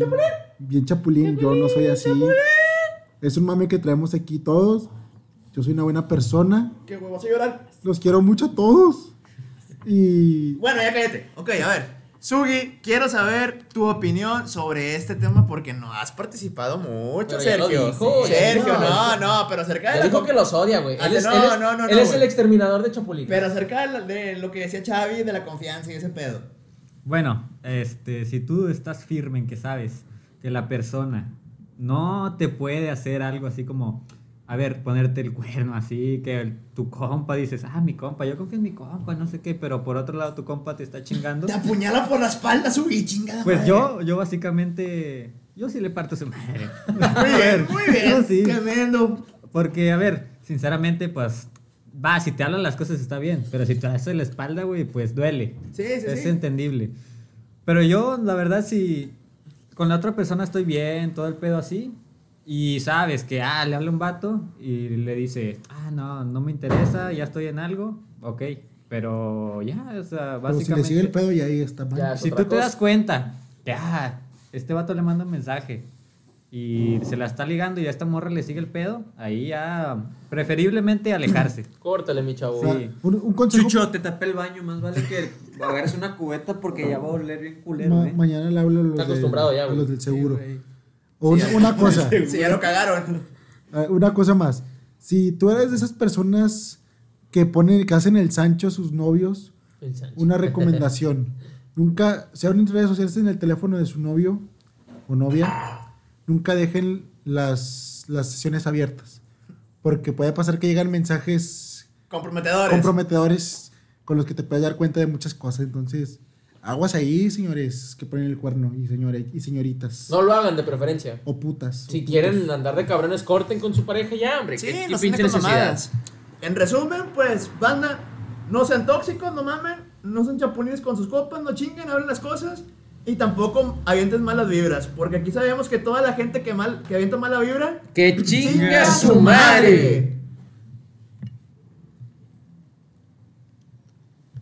bien chapulín. Yo no soy así. Es un mame que traemos aquí todos. Yo soy una buena persona. Qué huevo, vas a llorar. Los quiero mucho a todos. Y Bueno, ya cállate. Ok, a ver. Sugi, quiero saber tu opinión sobre este tema porque no has participado mucho, Pero ya lo Sergio. dijo, ya Sergio, dijo. no, no, pero acerca de Él la dijo com- que los odia, güey. Ah, Él es, no, él es- no, no, él no, es el güey. exterminador de Chapulín. Pero acerca de, la- de lo que decía Xavi de la confianza y ese pedo. Bueno, este, si tú estás firme en que sabes que la persona no te puede hacer algo así como, a ver, ponerte el cuerno así, que el- tu compa dices, ah, mi compa, yo confío en mi compa, no sé qué, pero por otro lado tu compa te está chingando. Te apuñala por la espalda, Sugi, chingada. Pues madre. yo, yo básicamente, yo sí le parto su madre. Muy bien, muy bien. Yo sí. Tremendo. Porque, a ver, sinceramente, pues, va, si te hablan las cosas está bien, pero si te haces la espalda, güey, pues duele. Sí, sí, es sí. entendible. Pero yo, la verdad, si con la otra persona estoy bien, todo el pedo así, y sabes que, ah, le habla un vato y le dice, ah, no, no me interesa, ya estoy en algo, ok, pero ya, o sea, pero si básicamente... le sigue el pedo y ahí está mal. Ya. Si tú te das cuenta que, ah, este vato le manda un mensaje y se la está ligando y a esta morra le sigue el pedo, ahí ya preferiblemente alejarse. Córtale, mi chavo. Sí. un, un consejo. Chucho, te tapé el baño, más vale que agarres una cubeta porque ya va a oler bien culero, ma- ¿eh? mañana le hablo a los, Está del- acostumbrado ya, a los del seguro. Sí, o una, una cosa. Sí, ya lo cagaron. Ah, Una cosa más. Si tú eres de esas personas que ponen, que hacen el Sancho a sus novios, una recomendación. Nunca, si abren redes sociales en el teléfono de su novio o novia, nunca dejen las, las sesiones abiertas. Porque puede pasar que llegan mensajes Comprometedores. comprometedores con los que te puedes dar cuenta de muchas cosas. Entonces, aguas ahí, señores que ponen el cuerno y, señores, y señoritas. No lo hagan de preferencia. O putas. Si quieren andar de cabrones, corten con su pareja ya, hombre. Sí, ¿Qué, qué no pinche pinche. En resumen, pues, banda, no sean tóxicos, no mamen, no sean chapulines con sus copas, no chinguen, hablen las cosas y tampoco avienten malas vibras, porque aquí sabemos que toda la gente que mal que avienta mala vibra Que chinga su madre.